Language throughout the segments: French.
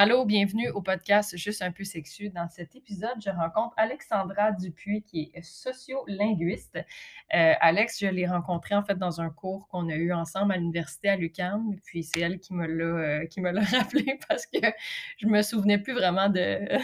Allô, bienvenue au podcast Juste un peu sexu. Dans cet épisode, je rencontre Alexandra Dupuis, qui est sociolinguiste. Euh, Alex, je l'ai rencontrée en fait dans un cours qu'on a eu ensemble à l'université à l'UQAM. Puis c'est elle qui me l'a euh, rappelé parce que je me souvenais plus vraiment de,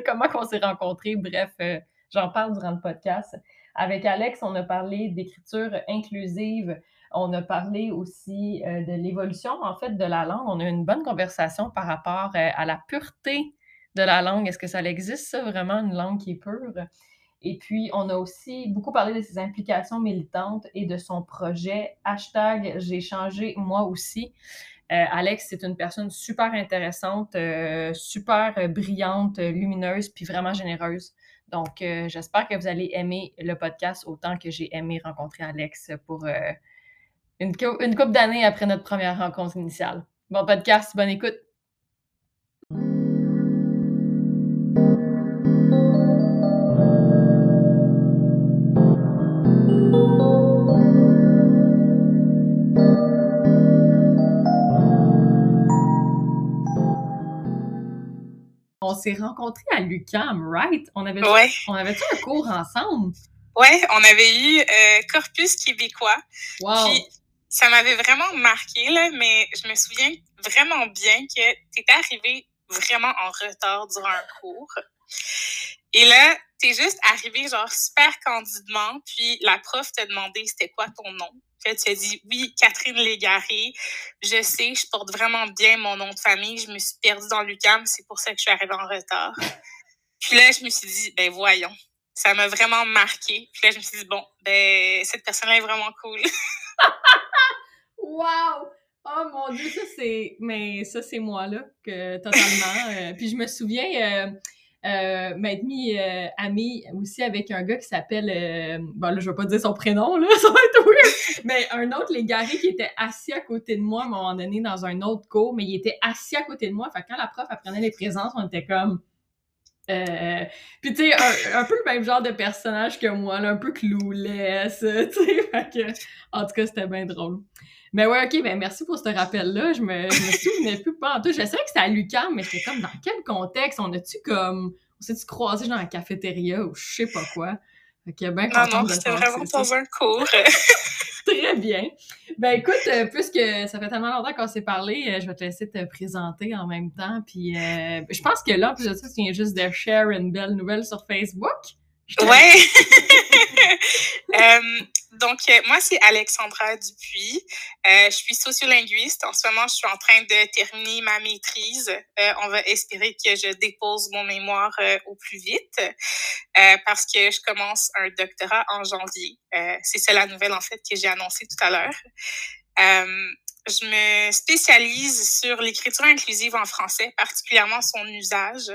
comment on s'est rencontrés. Bref, euh, j'en parle durant le podcast. Avec Alex, on a parlé d'écriture inclusive. On a parlé aussi euh, de l'évolution, en fait, de la langue. On a eu une bonne conversation par rapport euh, à la pureté de la langue. Est-ce que ça existe, ça, vraiment, une langue qui est pure? Et puis, on a aussi beaucoup parlé de ses implications militantes et de son projet hashtag J'ai changé moi aussi. Euh, Alex, c'est une personne super intéressante, super brillante, lumineuse, puis vraiment généreuse. Donc, j'espère que vous allez aimer le podcast autant que j'ai aimé rencontrer Alex pour une, une couple d'années après notre première rencontre initiale. Bon podcast, bonne écoute. On s'est rencontrés à l'UCAM, right? On avait, ouais. on avait un cours ensemble? Ouais, on avait eu euh, Corpus québécois. Wow ça m'avait vraiment marqué, là, mais je me souviens vraiment bien que tu étais arrivé vraiment en retard durant un cours. Et là, tu es juste arrivé genre super candidement, puis la prof t'a demandé c'était quoi ton nom. Puis tu as dit oui, Catherine Légaré. Je sais, je porte vraiment bien mon nom de famille. Je me suis perdue dans l'UCAM, c'est pour ça que je suis arrivée en retard. Puis là, je me suis dit, ben voyons. Ça m'a vraiment marqué. Puis là, je me suis dit, bon, ben, cette personne-là est vraiment cool. wow! Oh mon dieu, ça c'est. Mais ça, c'est moi là, que totalement. Euh, puis je me souviens euh, euh, m'être mis euh, ami aussi avec un gars qui s'appelle. bon là, je vais pas dire son prénom, là, ça va être weird. Mais un autre légaré qui était assis à côté de moi à un moment donné dans un autre cours, mais il était assis à côté de moi. Fait que quand la prof apprenait les présences, on était comme. Euh, puis tu sais, un, un, peu le même genre de personnage que moi, là, un peu clouless, tu sais, que, en tout cas, c'était bien drôle. Mais ouais, ok, ben merci pour ce rappel-là. Je me, je me souvenais plus pas en tout. Je savais que c'était à l'UQAM, mais j'étais comme, dans quel contexte? On a-tu comme, on s'est-tu croisé dans la cafétéria ou je sais pas quoi? Ok, ben Non, non, c'était vraiment dans un cours. Très bien. Ben écoute, euh, puisque ça fait tellement longtemps qu'on s'est parlé, euh, je vais te laisser te présenter en même temps. Puis euh, je pense que là, en plus de ça, tu viens juste de share une belle nouvelle sur Facebook. Ouais. euh, donc, moi, c'est Alexandra Dupuis. Euh, je suis sociolinguiste. En ce moment, je suis en train de terminer ma maîtrise. Euh, on va espérer que je dépose mon mémoire euh, au plus vite parce que je commence un doctorat en janvier. c'est ça la nouvelle, en fait, que j'ai annoncée tout à l'heure je me spécialise sur l'écriture inclusive en français, particulièrement son usage.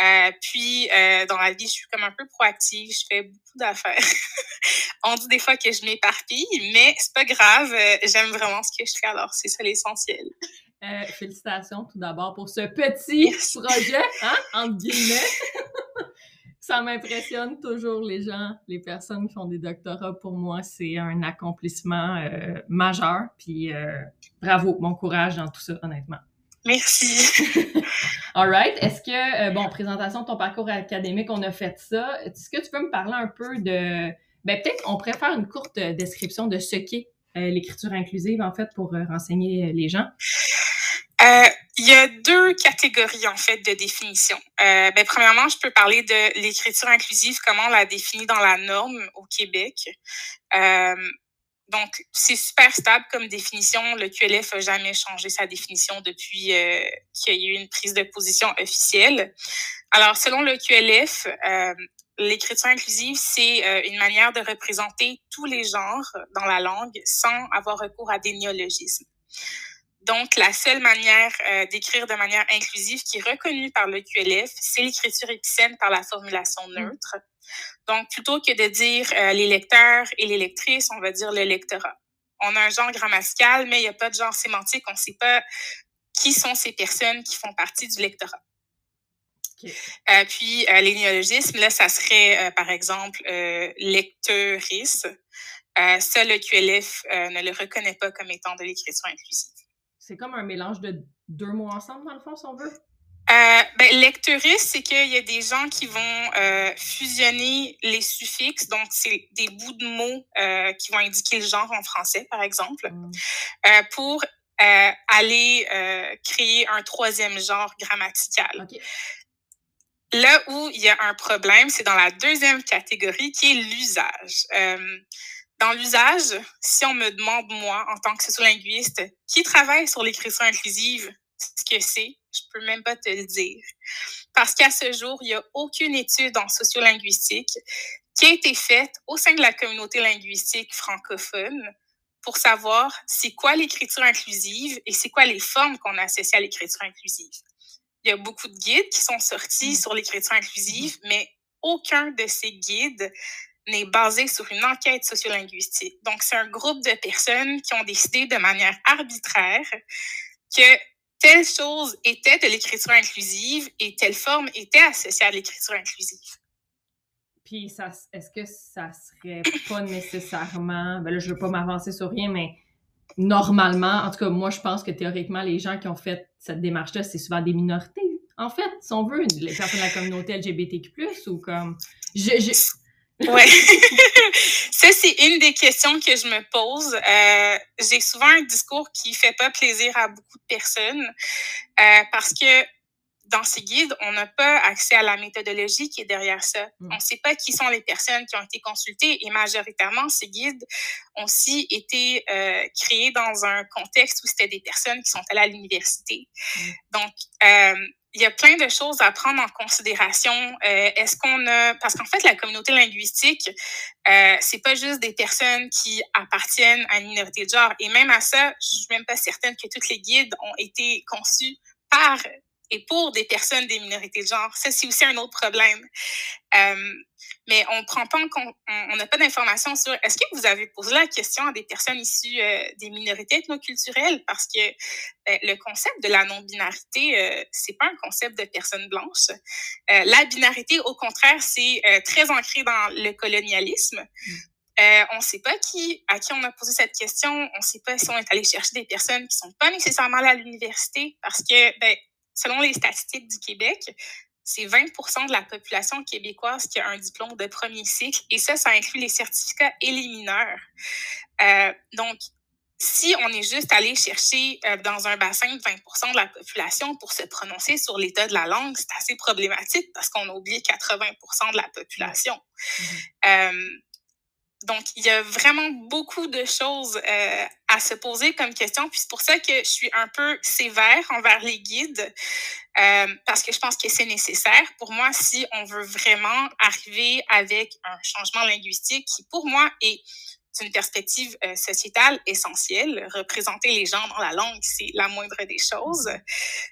Euh, puis, euh, dans la vie, je suis comme un peu proactive, je fais beaucoup d'affaires. On dit des fois que je m'éparpille, mais c'est pas grave, euh, j'aime vraiment ce que je fais, alors c'est ça l'essentiel. Félicitations tout d'abord pour ce petit projet, hein, entre guillemets. ça m'impressionne toujours les gens, les personnes qui font des doctorats. Pour moi, c'est un accomplissement euh, majeur. Puis euh, bravo, bon courage dans tout ça, honnêtement. Merci. All right. Est-ce que, euh, bon, présentation de ton parcours académique, on a fait ça. Est-ce que tu peux me parler un peu de. Ben, peut-être on pourrait faire une courte description de ce qu'est l'écriture inclusive, en fait, pour renseigner les gens? Euh, il y a deux catégories en fait de définition. Euh, ben, premièrement, je peux parler de l'écriture inclusive, comment on la définit dans la norme au Québec. Euh, donc, c'est super stable comme définition. Le QLF n'a jamais changé sa définition depuis euh, qu'il y a eu une prise de position officielle. Alors, selon le QLF, euh, l'écriture inclusive, c'est euh, une manière de représenter tous les genres dans la langue sans avoir recours à des néologismes. Donc, la seule manière euh, d'écrire de manière inclusive qui est reconnue par le QLF, c'est l'écriture épicène par la formulation mm. neutre. Donc, plutôt que de dire euh, les lecteurs et les lectrices, on va dire le lectorat. On a un genre grammatical, mais il n'y a pas de genre sémantique. On ne sait pas qui sont ces personnes qui font partie du lectorat. Euh, puis, les néologismes, là, ça serait, par exemple, lecteurice. ça, le QLF ne le reconnaît pas comme étant de l'écriture inclusive c'est comme un mélange de deux mots ensemble, dans le fond, si on veut? Euh, ben, lecturiste, c'est qu'il y a des gens qui vont euh, fusionner les suffixes, donc c'est des bouts de mots euh, qui vont indiquer le genre en français, par exemple, mm. euh, pour aller créer un troisième genre grammatical. Okay. Là où il y a un problème, c'est dans la deuxième catégorie qui est l'usage. Dans l'usage, si on me demande, moi, en tant que sociolinguiste, qui travaille sur l'écriture inclusive, ce que c'est, je peux même pas te le dire. Parce qu'à ce jour, il n'y a aucune étude en sociolinguistique qui a été faite au sein de la communauté linguistique francophone pour savoir c'est quoi l'écriture inclusive et c'est quoi les formes qu'on associe à l'écriture inclusive. Il y a beaucoup de guides qui sont sortis mm. sur l'écriture inclusive, mm. mais aucun de ces guides n'est basé sur une enquête sociolinguistique. Donc, c'est un groupe de personnes qui ont décidé de manière arbitraire que telle chose était de l'écriture inclusive et telle forme était associée à l'écriture inclusive. Puis, est-ce que ça serait pas nécessairement, ben là, je veux pas m'avancer sur rien, mais normalement, en tout cas, moi, je pense que théoriquement, les gens qui ont fait cette démarche-là, c'est souvent des minorités. En fait, si on veut, les personnes de la communauté LGBTQ+, ou comme... Je, Ouais. ça, c'est une des questions que je me pose. Euh, j'ai souvent un discours qui fait pas plaisir à beaucoup de personnes euh, parce que dans ces guides, on n'a pas accès à la méthodologie qui est derrière ça. Mm. On ne sait pas qui sont les personnes qui ont été consultées et majoritairement, ces guides ont aussi été euh, créés dans un contexte où c'était des personnes qui sont allées à l'université. Mm. Donc, il y a plein de choses à prendre en considération. Euh, Est-ce qu'on a parce qu'en fait la communauté linguistique, euh, c'est pas juste des personnes qui appartiennent à une minorité de genre. Et même à ça, je suis même pas certaine que toutes les guides ont été conçus par et pour des personnes des minorités de genre. Ça, c'est aussi un autre problème. Euh, mais on prend pas on n'a pas d'informations sur est-ce que vous avez posé la question à des personnes issues euh, des minorités ethnoculturelles? Parce que euh, le concept de la non-binarité euh, c'est pas un concept de personnes blanches. Euh, la binarité au contraire c'est très ancré dans le colonialisme. Mm. on ne sait pas qui, à qui on a posé cette question. On ne sait pas si on est allé chercher des personnes qui sont pas nécessairement à l'université parce que, ben, selon les statistiques du Québec, c'est 20% de la population québécoise qui a un diplôme de premier cycle et ça, ça inclut les certificats et les mineurs. Euh, donc, si on est juste allé chercher euh, dans un bassin de 20% de la population pour se prononcer sur l'état de la langue, c'est assez problématique parce qu'on a oublié 80% de la population. Mm-hmm. euh, donc, il y a vraiment beaucoup de choses euh, à se poser comme question. Puis c'est pour ça que je suis un peu sévère envers les guides, euh, parce que je pense que c'est nécessaire. Pour moi, si on veut vraiment arriver avec un changement linguistique qui, pour moi, est une perspective euh, sociétale essentielle, représenter les gens dans la langue, c'est la moindre des choses,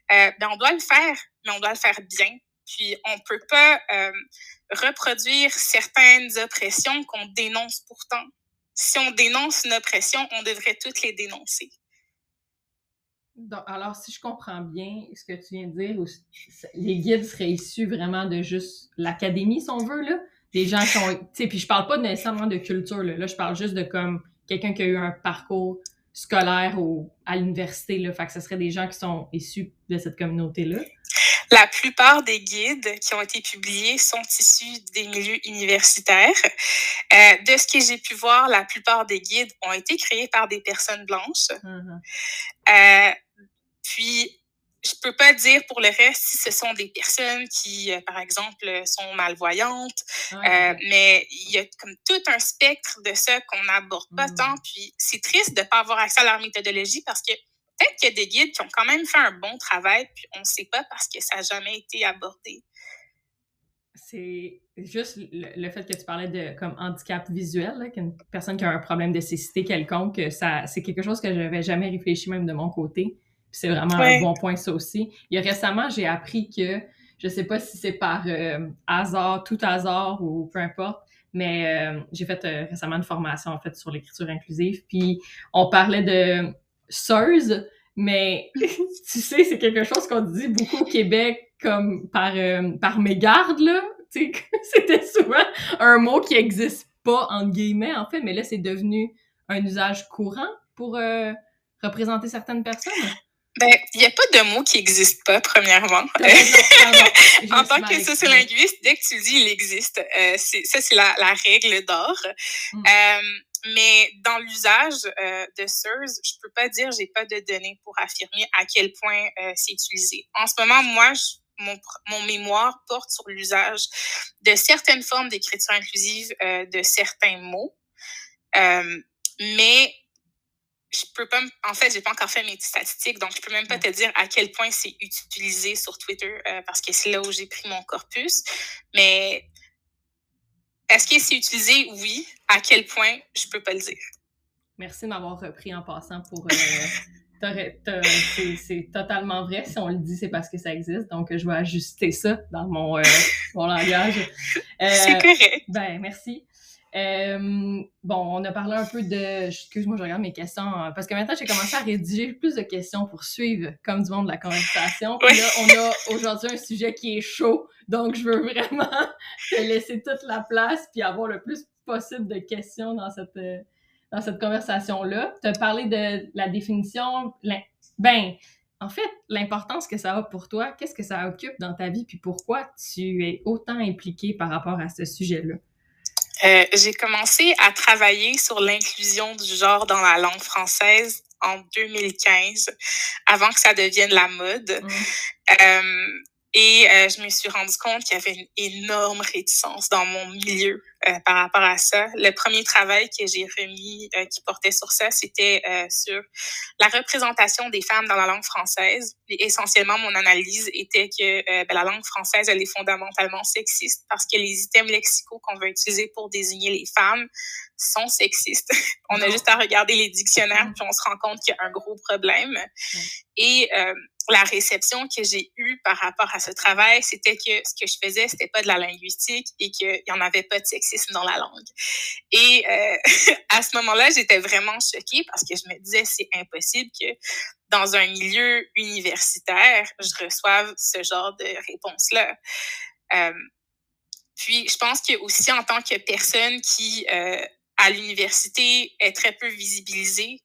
ben on doit le faire, mais on doit le faire bien. Puis on peut pas reproduire certaines oppressions qu'on dénonce pourtant. Si on dénonce une oppression, on devrait toutes les dénoncer. alors, si je comprends bien ce que tu viens de dire, les guides seraient issus vraiment de juste l'académie, si on veut, là. Des gens qui ont. Tu sais, puis je parle pas nécessairement de culture, là. Je parle juste de comme quelqu'un qui a eu un parcours scolaire au, à l'université, là. Fait que ce serait des gens qui sont issus de cette communauté-là. La plupart des guides qui ont été publiés sont issus des milieux universitaires. Euh, de ce que j'ai pu voir, la plupart des guides ont été créés par des personnes blanches. Mm-hmm. euh, puis, je peux pas dire pour le reste si ce sont des personnes qui, euh, par exemple, sont malvoyantes, euh, mais il y a comme tout un spectre de ça qu'on n'aborde pas mm. tant. Puis, c'est triste de pas avoir accès à leur méthodologie parce que peut-être qu'il y a des guides qui ont quand même fait un bon travail, puis on ne sait pas parce que ça n'a jamais été abordé. C'est juste le, fait que tu parlais de comme handicap visuel, qu'une personne qui a un problème de cécité quelconque, ça, c'est quelque chose que je n'avais jamais réfléchi même de mon côté. C'est vraiment un bon point, ça aussi. Il y a récemment, j'ai appris que, je sais pas si c'est par euh, hasard, tout hasard ou peu importe, mais euh, j'ai fait euh, récemment une formation en fait sur l'écriture inclusive. Puis on parlait de SIRS, mais tu sais, c'est quelque chose qu'on dit beaucoup au Québec comme par, euh, par mégarde, là. C'était souvent un mot qui existe pas, entre guillemets, en fait, mais là, c'est devenu un usage courant pour euh, représenter certaines personnes. Ben, il n'y a pas de mot qui n'existe pas, premièrement. en tant que sociolinguiste, dès que tu le dis, il existe. Euh, ça, c'est la, la, règle d'or. Mm. Mais dans l'usage euh, de SIRS, je peux pas dire, j'ai pas de données pour affirmer à quel point euh, c'est utilisé. En ce moment, moi, mon, mon, mémoire porte sur l'usage de certaines formes d'écriture inclusive euh, de certains mots. Euh, mais je peux pas, en fait, j'ai pas encore fait mes statistiques, donc je peux même pas te dire à quel point c'est utilisé sur Twitter euh, parce que c'est là où j'ai pris mon corpus. Mais est-ce que c'est utilisé? Oui. À quel point? Je peux pas le dire. Merci de m'avoir repris en passant pour. Euh, c'est totalement vrai. Si on le dit, c'est parce que ça existe. Donc, je vais ajuster ça dans mon, euh, mon langage. c'est correct. Ben, merci. Euh, bon, on a parlé un peu de. Excuse-moi, je regarde mes questions. Euh, parce que maintenant, j'ai commencé à rédiger plus de questions pour suivre comme du monde de la conversation. Là, on a aujourd'hui un sujet qui est chaud. Donc, je veux vraiment te laisser toute la place puis avoir le plus possible de questions dans cette, euh, dans cette conversation-là. Tu as parlé de la définition. Ben, en fait, l'importance que ça a pour toi, qu'est-ce que ça occupe dans ta vie, puis pourquoi tu es autant impliqué par rapport à ce sujet-là? Euh, j'ai commencé à travailler sur l'inclusion du genre dans la langue française en 2015, avant que ça devienne la mode. Mmh. Euh, et euh, je me suis rendu compte qu'il y avait une énorme réticence dans mon milieu euh, par rapport à ça. Le premier travail que j'ai remis euh, qui portait sur ça, c'était sur la représentation des femmes dans la langue française. Et essentiellement, mon analyse était que ben, la langue française, elle est fondamentalement sexiste parce que les items lexicaux qu'on veut utiliser pour désigner les femmes sont sexistes. on a juste à regarder les dictionnaires puis on se rend compte qu'il y a un gros problème. Et la réception que j'ai eue par rapport à ce travail, c'était que ce que je faisais, c'était pas de la linguistique et qu'il y en avait pas de sexisme dans la langue. Et euh, à ce moment-là, j'étais vraiment choquée parce que je me disais, c'est impossible que dans un milieu universitaire, je reçoive ce genre de réponse-là. Euh, puis, je pense que aussi en tant que personne qui, euh, à l'université, est très peu visibilisée,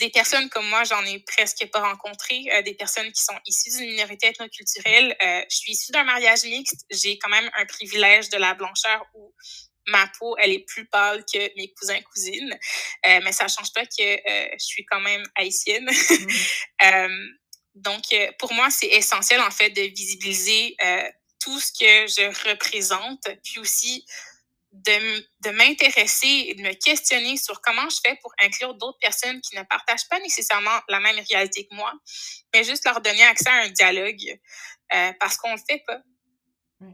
des personnes comme moi, j'en ai presque pas rencontré, euh, des personnes qui sont issues d'une minorité ethnoculturelle. Euh, je suis issue d'un mariage mixte. J'ai quand même un privilège de la blancheur où ma peau, elle est plus pâle que mes cousins cousines, euh, mais ça change pas que je suis quand même haïtienne. Mmh. donc, pour moi, c'est essentiel en fait de visibiliser tout ce que je représente, puis aussi de, de m'intéresser et de me questionner sur comment je fais pour inclure d'autres personnes qui ne partagent pas nécessairement la même réalité que moi, mais juste leur donner accès à un dialogue euh, parce qu'on ne le fait pas.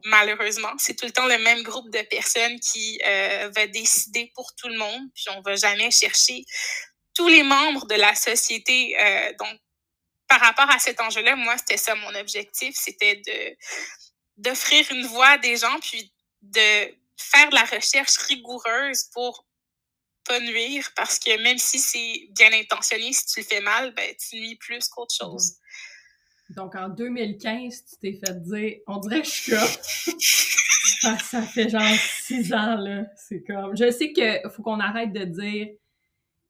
Malheureusement, c'est tout le temps le même groupe de personnes qui euh, va décider pour tout le monde, puis on va jamais chercher tous les membres de la société. Euh, donc, par rapport à cet enjeu-là, moi, c'était ça mon objectif, c'était de d'offrir une voix à des gens, puis de faire de la recherche rigoureuse pour pas nuire parce que même si c'est bien intentionné, si tu le fais mal, ben, tu nuis plus qu'autre mhm. chose. Donc en 2015, tu t'es fait dire, on dirait que je suis ah, ça fait genre six ans, là. C'est comme. Je sais qu'il faut qu'on arrête de dire.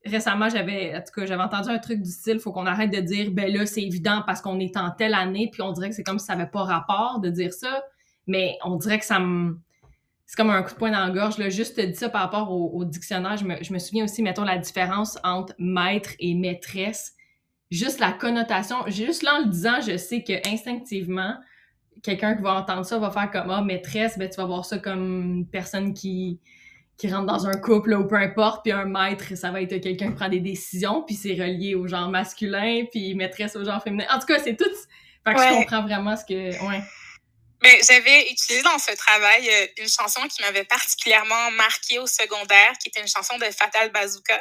Récemment, j'avais, en tout cas, j'avais entendu un truc du style, faut qu'on arrête de dire, ben là, c'est évident parce qu'on est en telle année, puis on dirait que c'est comme si ça n'avait pas rapport de dire ça. Mais on dirait que ça me c'est comme un coup de poing dans la gorge. Là. Juste te dire ça par rapport au, dictionnaire. Je me, je me, souviens aussi, mettons, la différence entre maître et maîtresse. Juste la connotation. Juste là, en le disant, je sais que instinctivement, quelqu'un qui va entendre ça va faire comme Ah, maîtresse, ben, tu vas voir ça comme une personne qui, qui rentre dans un couple ou peu importe. Puis un maître, ça va être quelqu'un qui prend des décisions, puis c'est relié au genre masculin, puis maîtresse au genre féminin. En tout cas, c'est tout. Fait que je comprends vraiment ce que. Ouais. Mais j'avais utilisé dans ce travail euh, une chanson qui m'avait particulièrement marquée au secondaire, qui était une chanson de Fatal Bazooka,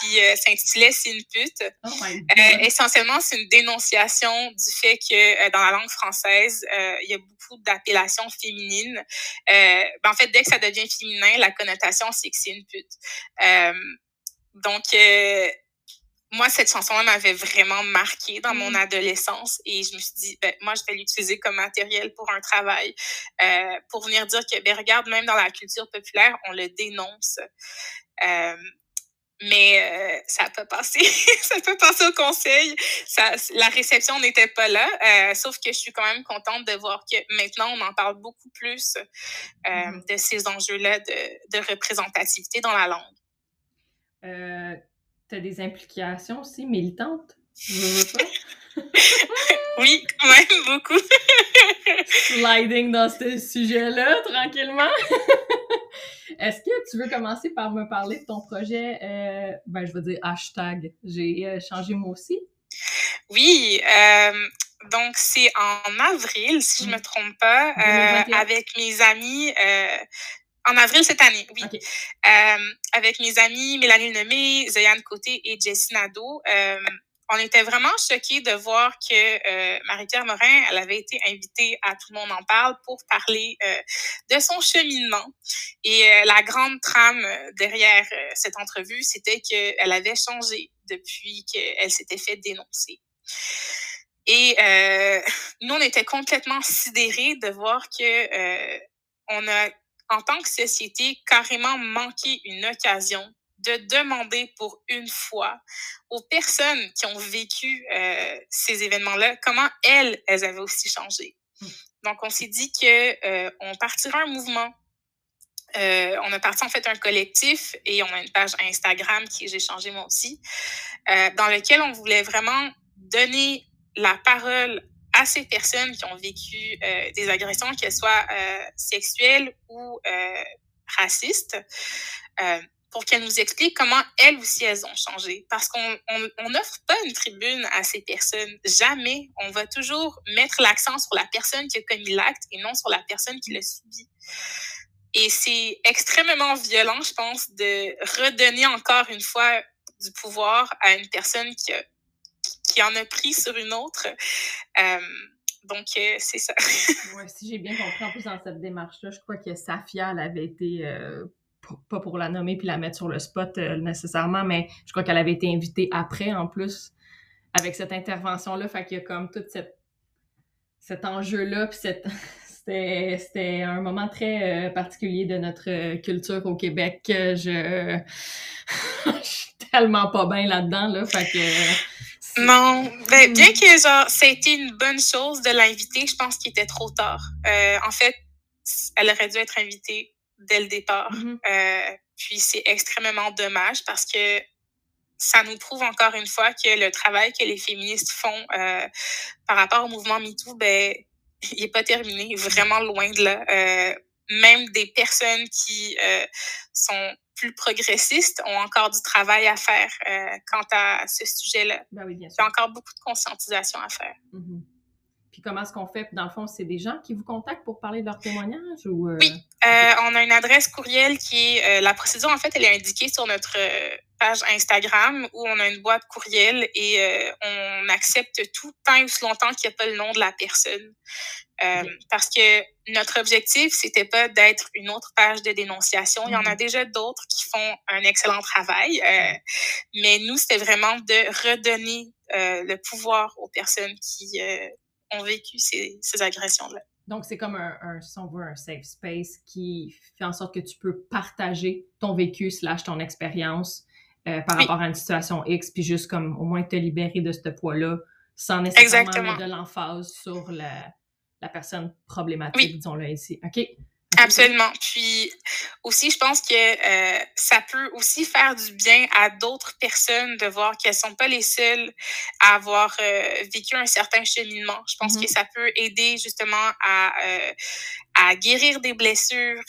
qui euh, s'intitulait C'est une pute. Oh euh, essentiellement, c'est une dénonciation du fait que dans la langue française, il y a beaucoup d'appellations féminines. Ben, en fait, dès que ça devient féminin, la connotation, c'est que c'est une pute. donc, moi, cette chanson-là m'avait vraiment marqué dans mon mmh. adolescence et je me suis dit, ben, moi, je vais l'utiliser comme matériel pour un travail, euh, pour venir dire que, ben, regarde, même dans la culture populaire, on le dénonce. Euh, mais euh, ça peut passer. ça peut passer au conseil. Ça, la réception n'était pas là. Euh, sauf que je suis quand même contente de voir que maintenant, on en parle beaucoup plus euh, mm-hmm. de ces enjeux-là de, de, représentativité dans la langue. Tu as des implications aussi militantes? oui, quand même, beaucoup. Sliding dans ce sujet-là, tranquillement. Est-ce que tu veux commencer par me parler de ton projet, euh, ben, je veux dire hashtag, j'ai euh, changé moi aussi? Oui, euh, donc c'est en avril, si je ne me mm. trompe pas, avec mes amis. En avril cette année, oui. avec mes amis Mélanie Lemay, Zoyane Côté et Jessie Nadeau, on était vraiment choqués de voir que euh, Marie-Pierre Morin, elle avait été invitée à Tout le monde en parle pour parler euh, de son cheminement. Et euh, la grande trame derrière cette entrevue, c'était qu'elle avait changé depuis qu'elle s'était fait dénoncer. Et nous, on était complètement sidérés de voir que on a, en tant que société, carrément manqué une occasion de demander pour une fois aux personnes qui ont vécu euh, ces événements-là comment elles, elles avaient aussi changé. Hmm. Donc, on s'est dit que euh, on partira un mouvement. Euh, on a parti en fait un collectif et on a une page Instagram qui j'ai changé moi aussi, dans lequel on voulait vraiment donner la parole à ces personnes qui ont vécu des agressions, qu'elles soient sexuelles ou racistes pour qu'elles nous expliquent comment elles aussi elles ont changé. Parce qu'on n'offre pas une tribune à ces personnes. Jamais. On va toujours mettre l'accent sur la personne qui a commis l'acte et non sur la personne qui l'a subi. Et c'est extrêmement violent, je pense, de redonner encore une fois du pouvoir à une personne qui, qui en a pris sur une autre. Euh, donc, euh, c'est ça. si j'ai bien compris, en plus, dans cette démarche-là, je crois que Safia, elle avait été euh, pas pour la nommer puis la mettre sur le spot nécessairement, mais je crois qu'elle avait été invitée après en plus avec cette intervention-là. Fait qu'il y a comme tout cette, cet enjeu-là, puis c'était, un moment très particulier de notre culture au Québec. je, je suis tellement pas bien là-dedans, là. Fait que. Non, ben, bien que genre, ça a été une bonne chose de l'inviter, je pense qu'il était trop tard. en fait, elle aurait dû être invitée dès le départ. Mm-hmm. Euh, puis c'est extrêmement dommage parce que ça nous prouve encore une fois que le travail que les féministes font euh, par rapport au mouvement MeToo, ben, il n'est pas terminé, vraiment loin de là. Euh, même des personnes qui sont plus progressistes ont encore du travail à faire quant à ce sujet-là. Ben oui, il y a encore beaucoup de conscientisation à faire. Mm-hmm. Puis comment est-ce qu'on fait? Dans le fond, c'est des gens qui vous contactent pour parler de leur témoignage? Ou, euh? Oui, euh, on a une adresse courriel qui est... Euh, la procédure, en fait, elle est indiquée sur notre page Instagram où on a une boîte courriel et on accepte tout tant et aussi longtemps qu'il n'y a pas le nom de la personne. Parce que notre objectif, c'était pas d'être une autre page de dénonciation. Il y en a mm-hmm. déjà d'autres qui font un excellent travail. mais nous, c'était vraiment de redonner le pouvoir aux personnes qui ont vécu ces, ces agressions-là. Donc, c'est comme un, un, si on veut, un safe space qui fait en sorte que tu peux partager ton vécu slash ton expérience euh, par rapport à une situation X, puis juste comme au moins te libérer de ce poids-là sans nécessairement mettre de l'emphase sur la, la personne problématique, disons-le ici. OK? Absolument. Puis aussi, je pense que euh, ça peut aussi faire du bien à d'autres personnes de voir qu'elles sont pas les seules à avoir euh, vécu un certain cheminement. Je pense que mm-hmm. ça peut aider justement à, euh, à guérir des blessures,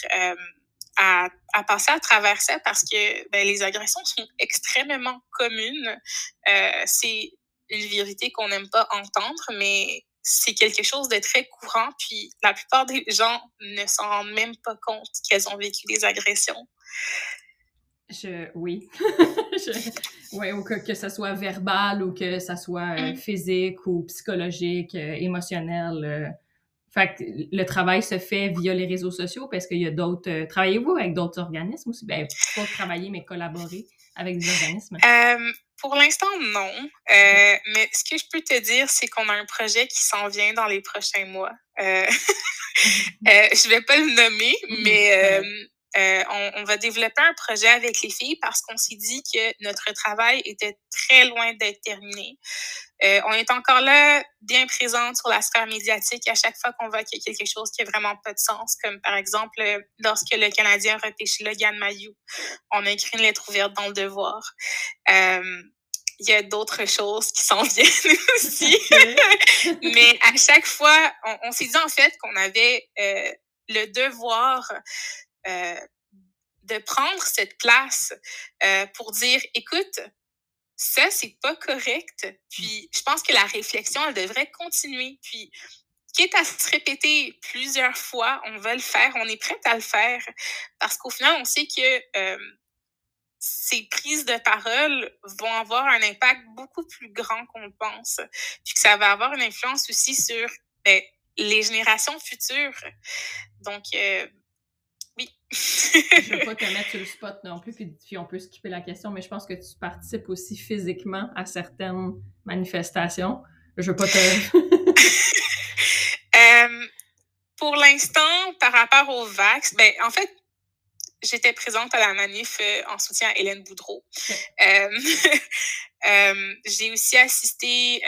à, à passer à travers ça parce que ben, les agressions sont extrêmement communes. C'est une vérité qu'on n'aime pas entendre, mais c'est quelque chose de très courant, puis la plupart des gens ne s'en rendent même pas compte qu'elles ont vécu des agressions. Je, oui. ouais, ou que, que ce soit verbal ou que ce soit euh, mm. physique ou psychologique, euh, émotionnel. Euh. Fait que le travail se fait via les réseaux sociaux parce qu'il y a d'autres. Travaillez-vous avec d'autres organismes aussi? Ben, pas travailler, mais collaborer avec des organismes? Pour l'instant, non. Euh, mais ce que je peux te dire, c'est qu'on a un projet qui s'en vient dans les prochains mois. Euh, euh, je vais pas le nommer, mais euh, euh, on, on, va développer un projet avec les filles parce qu'on s'est dit que notre travail était très loin d'être terminé. Euh, on est encore là, bien présente sur la sphère médiatique à chaque fois qu'on voit qu'il y a quelque chose qui a vraiment pas de sens, comme par exemple lorsque le Canadien a repêché Logan Mayou, on a écrit une lettre ouverte dans le devoir. Euh, il y a d'autres choses qui s'en viennent aussi. Mais à chaque fois, on, on s'est dit en fait qu'on avait euh, le devoir euh, de prendre cette place euh, pour dire, écoute, ça, c'est pas correct. Puis, je pense que la réflexion, elle devrait continuer. Puis, quitte à se répéter plusieurs fois, on va le faire, on est prête à le faire. Parce qu'au final, on sait que euh, ces prises de parole vont avoir un impact beaucoup plus grand qu'on pense. Puis que ça va avoir une influence aussi sur ben, les générations futures. Donc, euh, oui. je ne veux pas te mettre sur le spot non plus, puis, on peut skipper la question, mais je pense que tu participes aussi physiquement à certaines manifestations. Je veux pas te... euh, pour l'instant, par rapport au vax, ben, en fait, j'étais présente à la manif euh, en soutien à Hélène Boudreau. Euh, euh, j'ai aussi assisté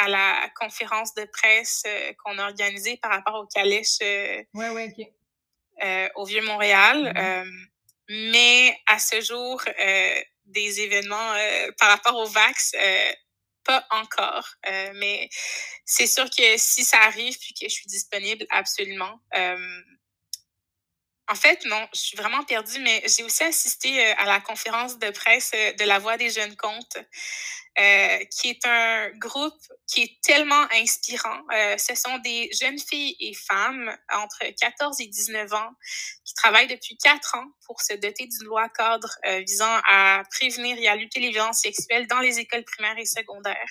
à la conférence de presse euh, qu'on a organisée par rapport au calèche euh, ouais, ouais, okay. Euh, au Vieux-Montréal. Mm-hmm. mais à ce jour, des événements par rapport au VAX, pas encore. mais c'est sûr que si ça arrive puis que je suis disponible, absolument. En fait, non, je suis vraiment perdue, mais j'ai aussi assisté à la conférence de presse de la Voix des jeunes comptes. Euh, qui est un groupe qui est tellement inspirant. Euh, ce sont des jeunes filles et femmes entre 14 et 19 ans qui travaillent depuis quatre ans pour se doter d'une loi cadre euh, visant à prévenir et à lutter les violences sexuelles dans les écoles primaires et secondaires.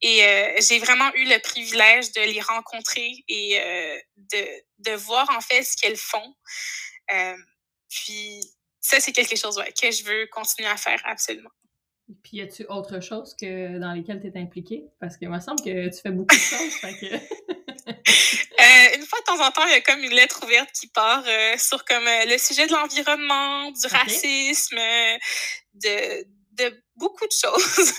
Et euh, j'ai vraiment eu le privilège de les rencontrer et euh, de, de voir en fait ce qu'elles font. puis ça, c'est quelque chose ouais, que je veux continuer à faire absolument. Puis, y a-tu autre chose que dans lesquelles tu es impliquée? Parce qu'il me semble que tu fais beaucoup de choses. que... euh, une fois de temps en temps, il y a comme une lettre ouverte qui part euh, sur comme euh, le sujet de l'environnement, du okay. racisme, de, de beaucoup de choses.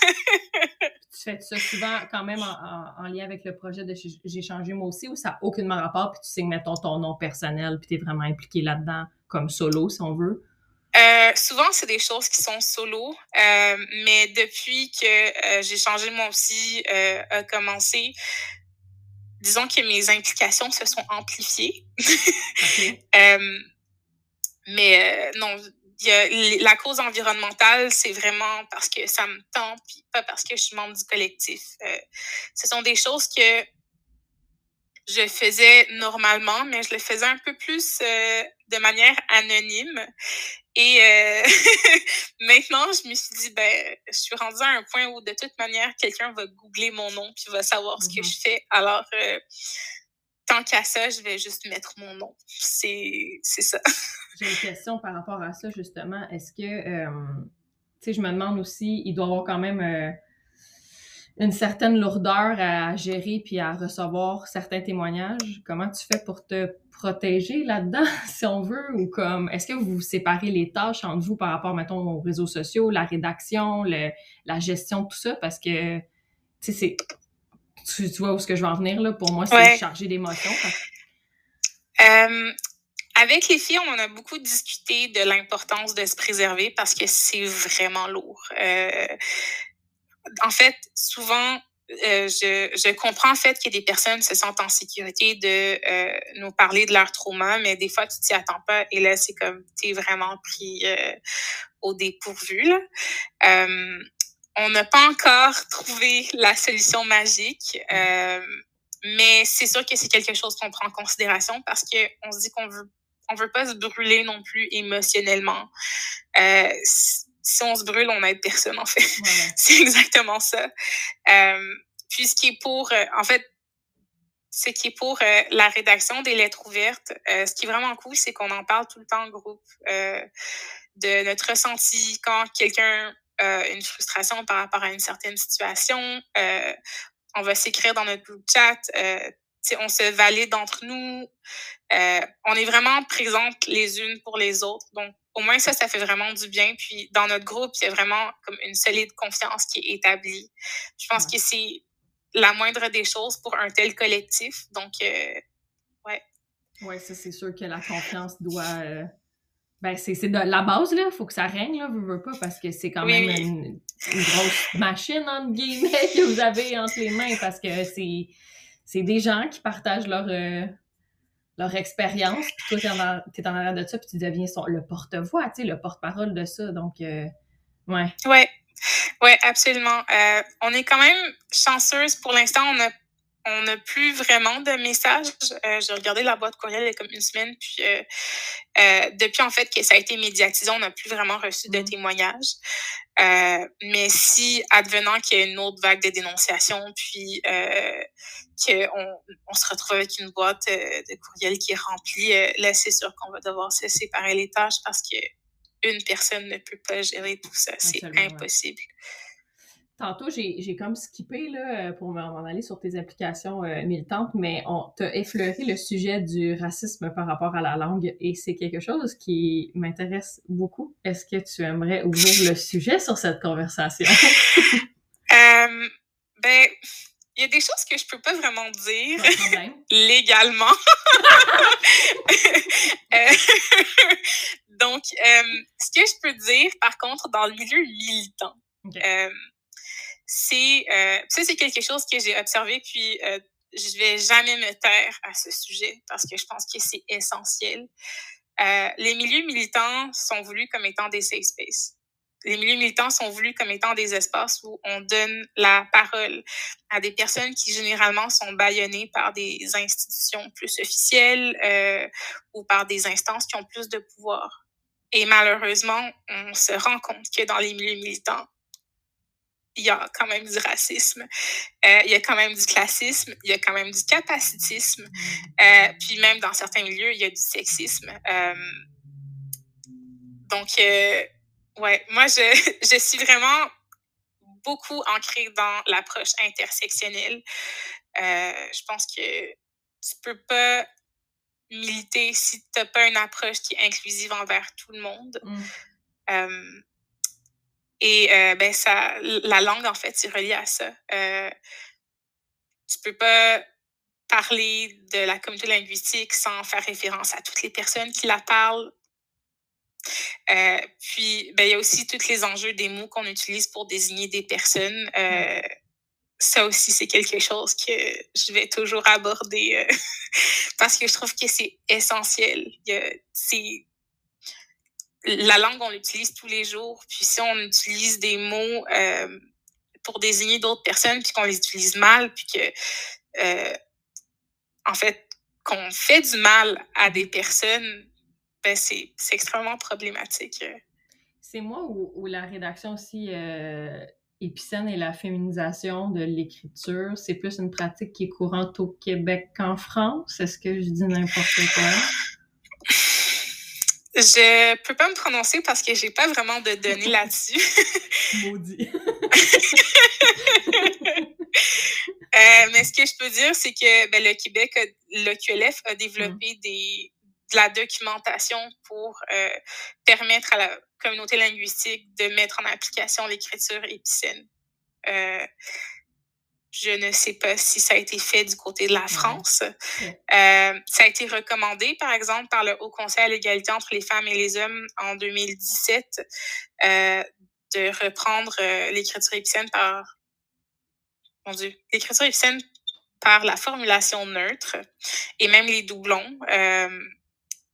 tu fais ça souvent quand même en, en, en, lien avec le projet de J'ai changé moi aussi ou ça n'a aucunement rapport, puis tu signes, mettons, ton nom personnel, puis tu es vraiment impliqué là-dedans comme solo, si on veut? Euh, souvent, c'est des choses qui sont solo, euh, mais depuis que euh, j'ai changé moi aussi, a commencé, disons que mes implications se sont amplifiées. Okay. Mais non, y a, la cause environnementale, c'est vraiment parce que ça me tente, puis pas parce que je suis membre du collectif. ce sont des choses que je faisais normalement, mais je le faisais un peu plus euh, de manière anonyme. Et euh, maintenant, je me suis dit, ben, je suis rendue à un point où de toute manière, quelqu'un va googler mon nom puis va savoir mm -hmm. ce que je fais. Alors, euh, tant qu'à ça, je vais juste mettre mon nom. C'est ça. J'ai une question par rapport à ça, justement. Est-ce que, tu sais, je me demande aussi, il doit y avoir quand même une certaine lourdeur à gérer puis à recevoir certains témoignages. Comment tu fais pour te protéger là-dedans, si on veut, ou comme est-ce que vous séparez les tâches entre vous par rapport, mettons, aux réseaux sociaux, la rédaction, le, la gestion, tout ça, parce que tu sais, c'est tu, tu, vois où ce que je veux en venir là? Pour moi, c'est ouais. chargé d'émotions. Euh, avec les filles, on en a beaucoup discuté de l'importance de se préserver parce que c'est vraiment lourd. Euh, en fait, souvent, euh, je, je, comprends en fait que des personnes se sentent en sécurité de euh, nous parler de leur trauma, mais des fois, tu t'y attends pas. Et là, c'est comme, tu es vraiment pris euh, au dépourvu. Là. On n'a pas encore trouvé la solution magique, euh, mais c'est sûr que c'est quelque chose qu'on prend en considération parce qu'on se dit qu'on veut on veut pas se brûler non plus émotionnellement. Euh, si on se brûle, on n'aide personne, en fait. C'est exactement ça. Euh, puis ce qui est pour, euh, en fait, ce qui est pour euh, la rédaction des lettres ouvertes, euh, ce qui est vraiment cool, c'est qu'on en parle tout le temps en groupe euh, de notre ressenti quand quelqu'un une frustration par rapport à une certaine situation. on va s'écrire dans notre groupe chat on se valide entre nous. Euh, on est vraiment présentes les unes pour les autres. Donc, au moins, ça, ça fait vraiment du bien. Puis, dans notre groupe, il y a vraiment comme une solide confiance qui est établie. Je pense que c'est la moindre des choses pour un tel collectif. Donc, euh, ouais. Oui, ça, c'est sûr que la confiance doit. Euh, ben, c'est de la base, là. Faut que ça règne, là, vous veux pas, parce que c'est quand même Une, grosse machine, entre guillemets, que vous avez entre les mains, parce que c'est c'est des gens qui partagent leur, euh, leur expérience, puis toi, t'es en, en arrière de ça, puis tu deviens le porte-voix, tu sais, le porte-parole de ça. Donc, euh, ouais. Ouais. Ouais, absolument. Euh, on est quand même chanceuse. Pour l'instant, on a on n'a plus vraiment de messages. Euh, j'ai regardé la boîte courriel il y a comme une semaine, puis euh, euh, depuis en fait que ça a été médiatisé, on n'a plus vraiment reçu de mm. témoignages. mais si, advenant qu'il y ait une autre vague de dénonciation, puis qu'on on se retrouve avec une boîte de courriel qui est remplie, là, c'est sûr qu'on va devoir se séparer les tâches parce que une personne ne peut pas gérer tout ça. C'est impossible. Tantôt, j'ai comme skippé là, euh, pour m'en aller sur tes applications euh, militantes, mais on t'a effleuré le sujet du racisme par rapport à la langue et c'est quelque chose qui m'intéresse beaucoup. Est-ce que tu aimerais ouvrir le sujet sur cette conversation? euh, ben, il y a des choses que je peux pas vraiment dire légalement. Euh, donc, ce que je peux dire, par contre, dans le milieu militant, c'est euh, ça c'est quelque chose que j'ai observé puis euh, je vais jamais me taire à ce sujet parce que je pense que c'est essentiel. Euh, les milieux militants sont voulus comme étant des safe spaces. Les milieux militants sont voulus comme étant des espaces où on donne la parole à des personnes qui généralement sont bâillonnées par des institutions plus officielles euh, ou par des instances qui ont plus de pouvoir. Et malheureusement, on se rend compte que dans les milieux militants, il y a quand même du racisme, euh, il y a quand même du classisme, il y a quand même du capacitisme, euh, puis même dans certains milieux, il y a du sexisme. Euh, donc, ouais, moi, je, je suis vraiment beaucoup ancrée dans l'approche intersectionnelle. je pense que tu peux pas militer si tu n'as pas une approche qui est inclusive envers tout le monde. Mm. Et euh, ben ça, la langue, en fait, c'est relié à ça. Euh, tu peux pas parler de la communauté linguistique sans faire référence à toutes les personnes qui la parlent. Euh, puis, ben, il y a aussi tous les enjeux des mots qu'on utilise pour désigner des personnes. Euh, ça aussi, c'est quelque chose que je vais toujours aborder euh, parce que je trouve que c'est essentiel. C'est la langue, on l'utilise tous les jours. Puis si on utilise des mots euh, pour désigner d'autres personnes, puis qu'on les utilise mal, puis que, euh, en fait, qu'on fait du mal à des personnes, ben c'est extrêmement problématique. C'est moi ou, la rédaction aussi euh, épicène et la féminisation de l'écriture, c'est plus une pratique qui est courante au Québec qu'en France? Est-ce que je dis n'importe quoi? Je peux pas me prononcer parce que j'ai pas vraiment de données là-dessus. Maudit. euh, mais ce que je peux dire, c'est que ben, le Québec, le QLF a développé mm. des, de la documentation pour euh, permettre à la communauté linguistique de mettre en application l'écriture épicène. Euh, je ne sais pas si ça a été fait du côté de la France. Euh, ça a été recommandé, par exemple, par le Haut Conseil à l'égalité entre les femmes et les hommes en 2017 euh, de reprendre euh, l'écriture épicène par... Mon Dieu, l'écriture épicène par la formulation neutre et même les doublons. Euh,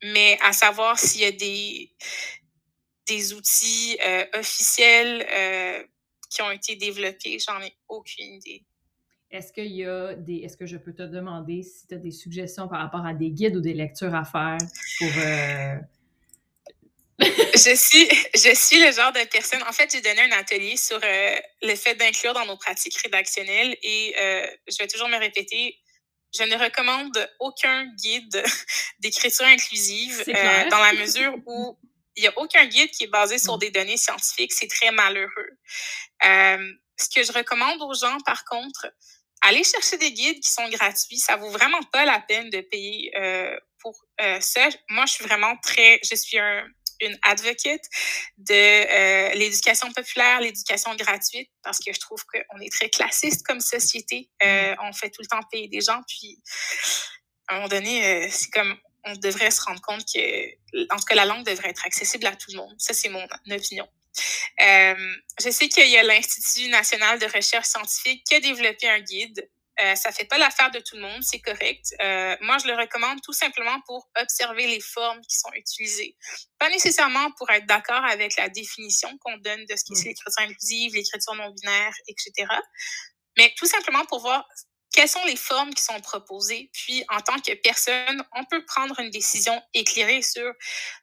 mais à savoir s'il y a des, des outils euh, officiels euh, qui ont été développés, j'en ai aucune idée. Est-ce qu'il y a des. Est-ce que je peux te demander si tu as des suggestions par rapport à des guides ou des lectures à faire pour. Euh, je suis je suis le genre de personne. En fait, j'ai donné un atelier sur euh, le fait d'inclure dans nos pratiques rédactionnelles et euh, je vais toujours me répéter. Je ne recommande aucun guide d'écriture inclusive dans la mesure où il n'y a aucun guide qui est basé sur mm. des données scientifiques. C'est très malheureux. ce que je recommande aux gens, par contre, allez chercher des guides qui sont gratuits. Ça vaut vraiment pas la peine de payer pour ça. Moi, je suis vraiment très, je suis un, une advocate de euh, l'éducation populaire, l'éducation gratuite, parce que je trouve qu'on est très classiste comme société. Euh, on fait tout le temps payer des gens, puis à un moment donné, euh, c'est comme on devrait se rendre compte que, en tout cas, la langue devrait être accessible à tout le monde. Ça, c'est mon opinion. je sais qu'il y a l'Institut national de recherche scientifique qui a développé un guide euh, ça fait pas l'affaire de tout le monde, c'est correct. Euh, moi, je le recommande tout simplement pour observer les formes qui sont utilisées. Pas nécessairement pour être d'accord avec la définition qu'on donne de ce qu'est l'écriture inclusive, l'écriture non binaire, etc. Mais tout simplement pour voir quelles sont les formes qui sont proposées? Puis, en tant que personne, on peut prendre une décision éclairée sur,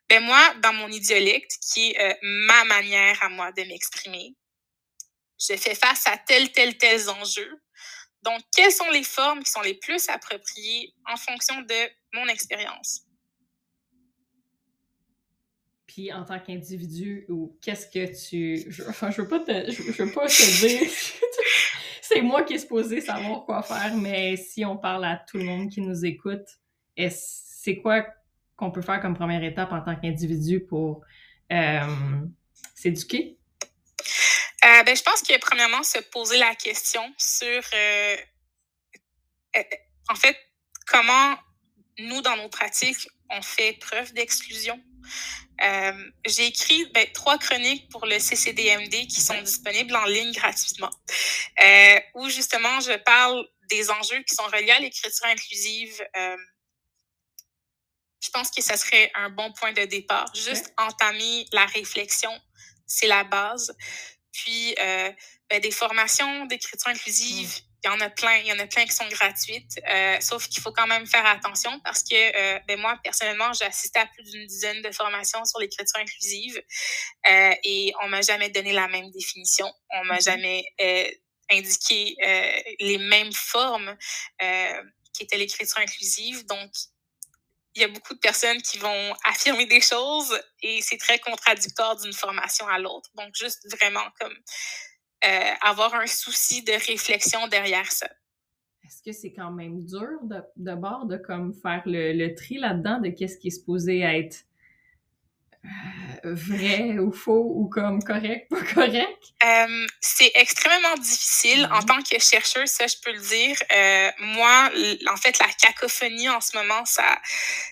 ben moi, dans mon idiolecte, qui est euh, ma manière à moi de m'exprimer, je fais face à tel, tel, tels enjeux donc, quelles sont les formes qui sont les plus appropriées en fonction de mon expérience? Puis en tant qu'individu, ou qu'est-ce que tu. Je, enfin, je veux pas te, je, veux pas te dire. c'est moi qui est supposé savoir quoi faire, mais si on parle à tout le monde qui nous écoute, c'est quoi qu'on peut faire comme première étape en tant qu'individu pour euh, s'éduquer? Euh, ben, je pense que premièrement, se poser la question sur, euh, en fait, comment nous, dans nos pratiques, on fait preuve d'exclusion. J'ai écrit ben, trois chroniques pour le CCDMD qui sont disponibles en ligne gratuitement, où justement je parle des enjeux qui sont reliés à l'écriture inclusive. je pense que ça serait un bon point de départ. Juste entamer la réflexion, c'est la base. Puis, euh, ben, des formations d'écriture inclusive. Il y en a plein, il y en a plein qui sont gratuites, euh, sauf qu'il faut quand même faire attention parce que euh, ben, moi, personnellement, j'ai assisté à plus d'une dizaine de formations sur l'écriture inclusive et on m'a jamais donné la même définition, on m'a mm-hmm. jamais indiqué les mêmes formes qui étaient l'écriture inclusive. Donc, il y a beaucoup de personnes qui vont affirmer des choses et c'est très contradictoire d'une formation à l'autre. Donc, juste vraiment comme euh, avoir un souci de réflexion derrière ça. Est-ce que c'est quand même dur de, de de comme faire le, le tri là-dedans de qu'est-ce qui est supposé être euh, vrai ou faux ou comme correct, pas correct? Euh, c'est extrêmement difficile en tant que chercheur, ça je peux le dire. Euh, moi, en fait, la cacophonie en ce moment, ça,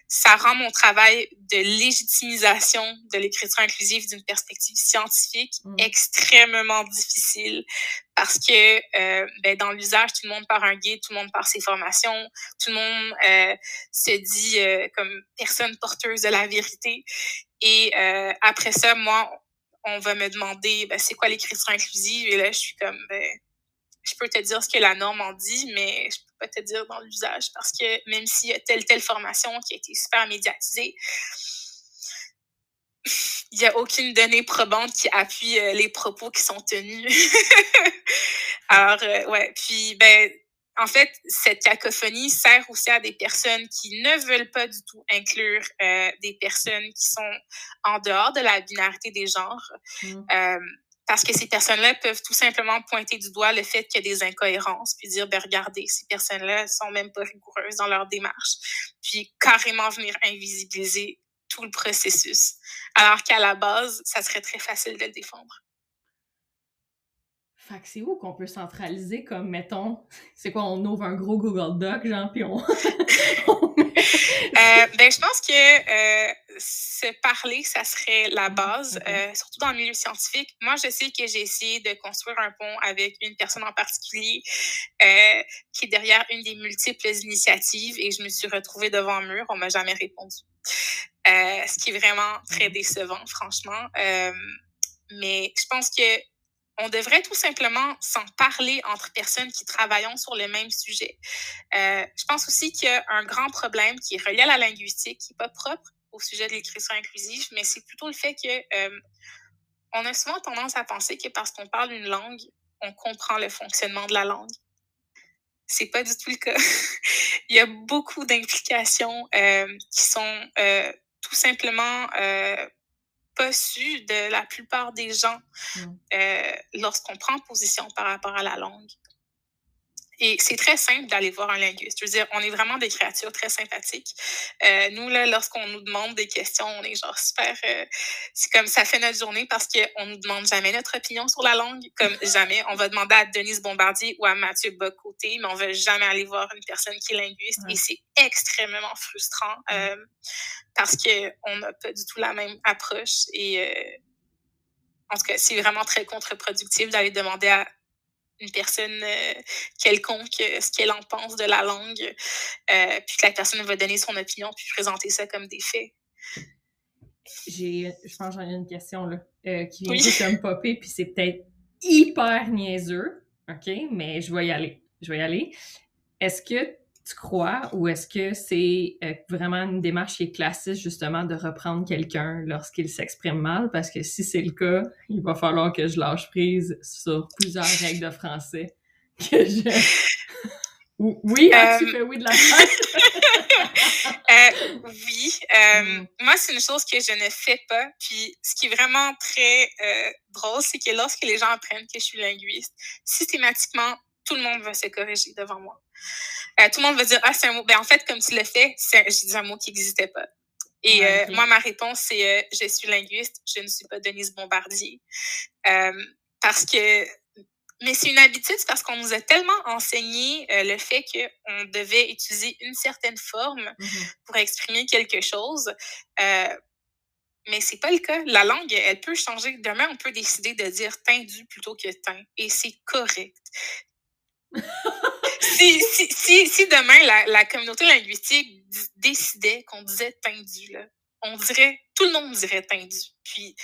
ça rend mon travail de légitimisation de l'écriture inclusive d'une perspective scientifique mm. extrêmement difficile parce que ben, dans l'usage, tout le monde part un guide, tout le monde part ses formations, tout le monde se dit comme personne porteuse de la vérité. Et euh, après ça, moi, on va me demander, ben, c'est quoi l'écriture inclusive? Et là, je suis comme, ben, je peux te dire ce que la norme en dit, mais je peux pas te dire dans l'usage parce que même s'il y a telle, telle formation qui a été super médiatisée, il n'y a aucune donnée probante qui appuie euh, les propos qui sont tenus. Alors, euh, ouais. Puis, ben, en fait, cette cacophonie sert aussi à des personnes qui ne veulent pas du tout inclure euh, des personnes qui sont en dehors de la binarité des genres. Mm. Euh, parce que ces personnes-là peuvent tout simplement pointer du doigt le fait qu'il y a des incohérences, puis dire, ben regardez, ces personnes-là sont même pas rigoureuses dans leur démarche, puis carrément venir invisibiliser tout le processus. Alors qu'à la base, ça serait très facile de le défendre. Fait que c'est où qu'on peut centraliser comme, mettons, c'est quoi, on ouvre un gros Google Doc, genre, puis on... Euh, ben, je pense que euh, se parler, ça serait la mmh, base, euh, surtout dans le milieu scientifique. Moi, je sais que j'ai essayé de construire un pont avec une personne en particulier qui est derrière une des multiples initiatives et je me suis retrouvée devant un mur, on m'a jamais répondu. ce qui est vraiment très mmh. décevant, franchement. mais je pense que on devrait tout simplement s'en parler entre personnes qui travaillent sur le même sujet. Euh, je pense aussi qu'il y a un grand problème qui est relié à la linguistique, qui n'est pas propre au sujet de l'écriture inclusive, mais c'est plutôt le fait que euh, on a souvent tendance à penser que parce qu'on parle une langue, on comprend le fonctionnement de la langue. C'est pas du tout le cas. Il y a beaucoup d'implications euh, qui sont tout simplement pas su de la plupart des gens mm. euh, lorsqu'on prend position par rapport à la langue. Et c'est très simple d'aller voir un linguiste. Je veux dire, on est vraiment des créatures très sympathiques. Euh, nous, là, lorsqu'on nous demande des questions, on est genre super... Euh, c'est comme ça fait notre journée parce qu'on nous demande jamais notre opinion sur la langue, comme jamais. On va demander à Denise Bombardier ou à Mathieu Bocoté, mais on va jamais aller voir une personne qui est linguiste. Et c'est extrêmement frustrant euh, parce qu'on n'a pas du tout la même approche. Et en tout cas, c'est vraiment très contre-productif d'aller demander à une personne euh, quelconque euh, ce qu'elle en pense de la langue, euh, puis que la personne va donner son opinion, puis présenter ça comme des faits. J'ai, je pense que j'en ai une question là, qui vient juste de me popper, puis c'est peut-être hyper niaiseux, OK, mais je vais y aller. Je vais y aller. Est-ce que tu crois ou est-ce que c'est euh, vraiment une démarche qui est classique justement de reprendre quelqu'un lorsqu'il s'exprime mal? Parce que si c'est le cas, il va falloir que je lâche prise sur plusieurs règles de français que je... Oui, hein, tu euh, fais oui de la euh, oui. Mm. Moi, c'est une chose que je ne fais pas. Puis, ce qui est vraiment très drôle, c'est que lorsque les gens apprennent que je suis linguiste, systématiquement, tout le monde va se corriger devant moi. Euh, tout le monde va dire, ah, c'est un mot. Ben, en fait, comme tu fait, j'ai dit un mot qui n'existait pas. Et euh, moi, ma réponse, c'est euh, je suis linguiste, je ne suis pas Denise Bombardier. parce que, mais c'est une habitude, parce qu'on nous a tellement enseigné le fait qu'on devait utiliser une certaine forme mm-hmm. pour exprimer quelque chose. mais c'est pas le cas. La langue, elle peut changer. Demain, on peut décider de dire tendu plutôt que teint. Et c'est correct. si, si, si, demain, la, la communauté linguistique décidait qu'on disait tendu, là, on dirait, tout le monde dirait tendu. Puis,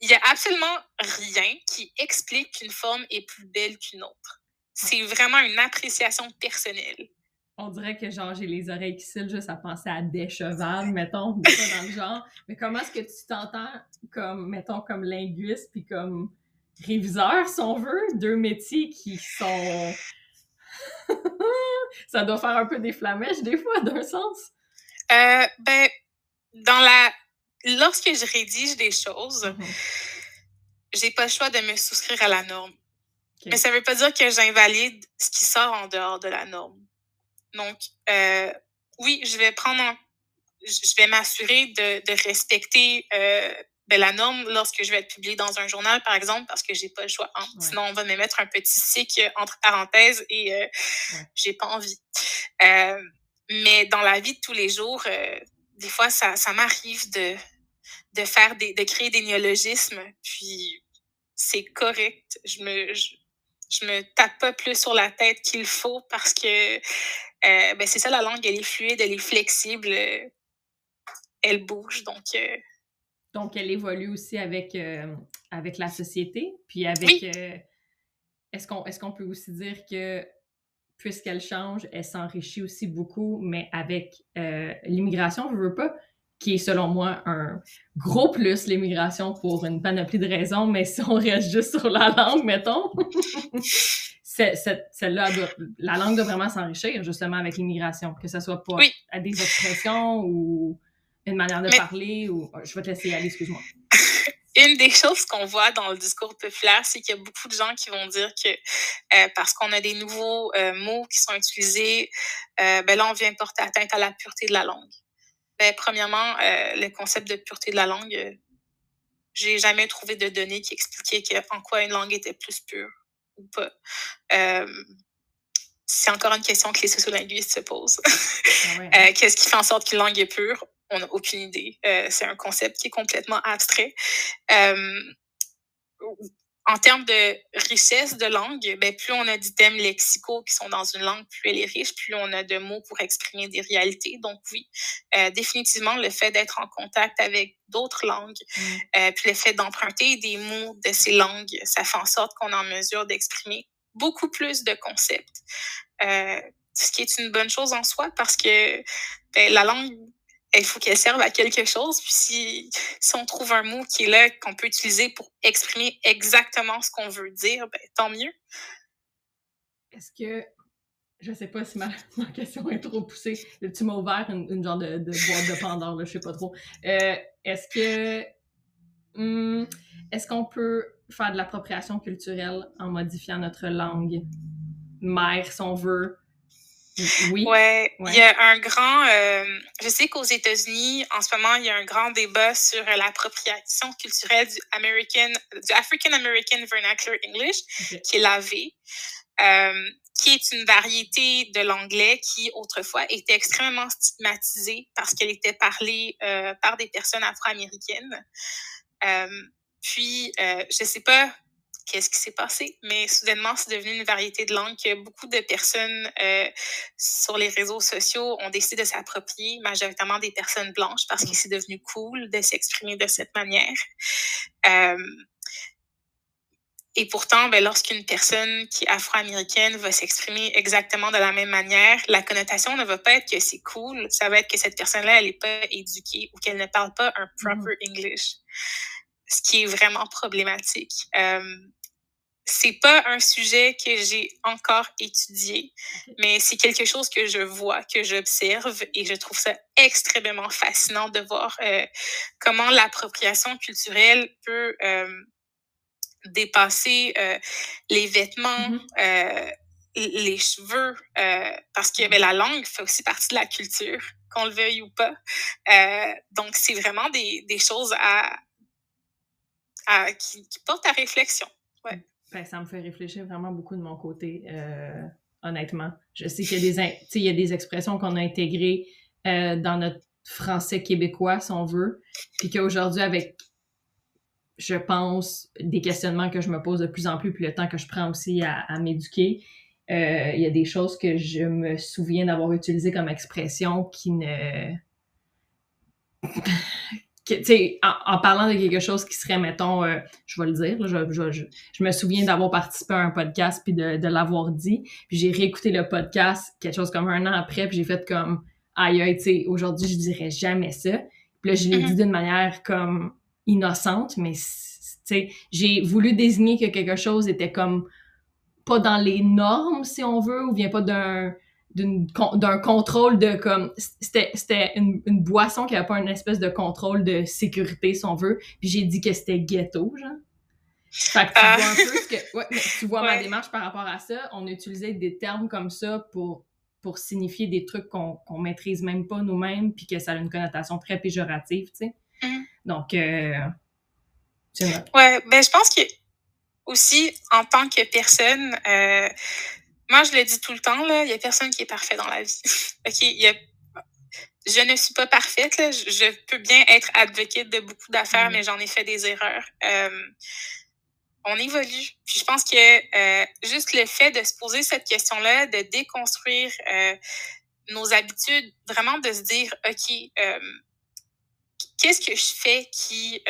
il n'y a absolument rien qui explique qu'une forme est plus belle qu'une autre. C'est vraiment une appréciation personnelle. On dirait que genre j'ai les oreilles qui cillent juste à penser à des chevals, mettons, dans le genre. Mais comment est-ce que tu t'entends comme, mettons, comme linguiste puis comme réviseur, si on veut, deux métiers qui sont ça doit faire un peu des flamèches des fois, d'un sens. Euh, ben, dans la... Lorsque je rédige des choses, mhm. j'ai pas le choix de me souscrire à la norme. Mais ça veut pas dire que j'invalide ce qui sort en dehors de la norme. Donc, euh, oui, je vais prendre je vais m'assurer de, de respecter euh, ben, la norme lorsque je vais être publiée dans un journal, par exemple, parce que j'ai pas le choix. Hein. Sinon, on va me mettre un petit cycle entre parenthèses et euh, j'ai pas envie. Euh, mais dans la vie de tous les jours, euh, des fois, ça, ça m'arrive de, de faire des, de créer des néologismes, puis c'est correct. Je me, je, me tape pas plus sur la tête qu'il faut parce que ben, c'est ça la langue, elle est fluide, elle est flexible, elle bouge, donc donc, elle évolue aussi avec, euh, avec la société. Puis avec. Euh, est-ce qu'on est qu'on peut aussi dire que puisqu'elle change, elle s'enrichit aussi beaucoup, mais avec euh, l'immigration, je veux pas, qui est selon moi un gros plus, l'immigration, pour une panoplie de raisons, mais si on reste juste sur la langue, mettons, celle-là, la langue doit vraiment s'enrichir justement avec l'immigration, que ce soit pas à des expressions ou une manière de parler ou. Je vais te laisser aller, excuse-moi. Une des choses qu'on voit dans le discours populaire, c'est qu'il y a beaucoup de gens qui vont dire que euh, parce qu'on a des nouveaux euh, mots qui sont utilisés, euh, ben là, on vient porter atteinte à la pureté de la langue. Ben, premièrement, le concept de pureté de la langue, j'ai jamais trouvé de données qui expliquaient en quoi une langue était plus pure ou pas c'est encore une question que les sociolinguistes se posent. Ah Qu'est-ce qui fait en sorte qu'une langue est pure? On n'a aucune idée. Euh, c'est un concept qui est complètement abstrait. Euh, en termes de richesse de langue, ben, plus on a d'items lexicaux qui sont dans une langue, plus elle est riche, plus on a de mots pour exprimer des réalités. Donc oui, euh, définitivement, le fait d'être en contact avec d'autres langues, mm. puis le fait d'emprunter des mots de ces langues, ça fait en sorte qu'on est en mesure d'exprimer beaucoup plus de concepts. ce qui est une bonne chose en soi parce que ben, la langue il faut qu'elle serve à quelque chose. Puis si, si on trouve un mot qui est là, qu'on peut utiliser pour exprimer exactement ce qu'on veut dire, ben, tant mieux. Est-ce que, je sais pas si ma, question est trop poussée, tu m'as ouvert une, genre de, de, boîte de Pandore, là, je sais pas trop. Euh, est-ce que, hmm, est-ce qu'on peut faire de l'appropriation culturelle en modifiant notre langue? mère, si on veut? Oui. Ouais, il y a un grand. Euh, je sais qu'aux États-Unis, en ce moment, il y a un grand débat sur l'appropriation culturelle du American, du African American Vernacular English, qui est l'AV, euh, qui est une variété de l'anglais qui autrefois était extrêmement stigmatisée parce qu'elle était parlée euh, par des personnes afro-américaines. Euh, puis, euh, je sais pas qu'est-ce qui s'est passé, mais soudainement, c'est devenu une variété de langue que beaucoup de personnes euh, sur les réseaux sociaux ont décidé de s'approprier, majoritairement des personnes blanches, parce que mmh. c'est devenu cool de s'exprimer de cette manière. Euh, et pourtant, ben, lorsqu'une personne qui est afro-américaine va s'exprimer exactement de la même manière, la connotation ne va pas être que c'est cool, ça va être que cette personne-là, elle n'est pas éduquée ou qu'elle ne parle pas un proper English, ce qui est vraiment problématique. Euh, c'est pas un sujet que j'ai encore étudié, mais c'est quelque chose que je vois, que j'observe et je trouve ça extrêmement fascinant de voir euh, comment l'appropriation culturelle peut euh, dépasser euh, les vêtements, mm-hmm. les cheveux, parce que ben, la langue fait aussi partie de la culture, qu'on le veuille ou pas. donc, c'est vraiment des, des choses à, à qui, qui, portent à réflexion. Ouais. Ben, ça me fait réfléchir vraiment beaucoup de mon côté, honnêtement. Je sais qu'il y, a des, expressions qu'on a intégrées dans notre français québécois, si on veut, puis qu'aujourd'hui, avec je pense, des questionnements que je me pose de plus en plus, puis le temps que je prends aussi à, m'éduquer. Euh, il y a des choses que je me souviens d'avoir utilisées comme expression qui ne... sais, en, parlant de quelque chose qui serait, mettons, euh, je vais le dire, je, je, je, me souviens d'avoir participé à un podcast puis de, de l'avoir dit, puis j'ai réécouté le podcast quelque chose comme un an après, puis j'ai fait comme, aïe aïe, tu sais, aujourd'hui, je dirais jamais ça. Puis là, je l'ai mm-hmm. dit d'une manière comme innocente, mais j'ai voulu désigner que quelque chose était comme pas dans les normes, si on veut, ou vient pas d'un d'un contrôle de comme c'était une, une, boisson qui avait pas une espèce de contrôle de sécurité si on veut. Puis j'ai dit que c'était ghetto genre. Fait que tu vois un peu ce que ouais, tu vois ma démarche par rapport à ça. On utilisait des termes comme ça pour pour signifier des trucs qu'on qu'on maîtrise même pas nous-mêmes puis que ça a une connotation très péjorative tu sais. Mm. Donc, euh, Ouais, ben je pense que aussi, en tant que personne, euh, moi, je le dis tout le temps, là, il n'y a personne qui est parfait dans la vie. OK? Y a, je ne suis pas parfaite. Là. Je, peux bien être advocate de beaucoup d'affaires, mm. mais j'en ai fait des erreurs. Euh, on évolue. Puis je pense que euh, juste le fait de se poser cette question-là, de déconstruire euh, nos habitudes, vraiment de se dire, OK, qu'est-ce que je fais qui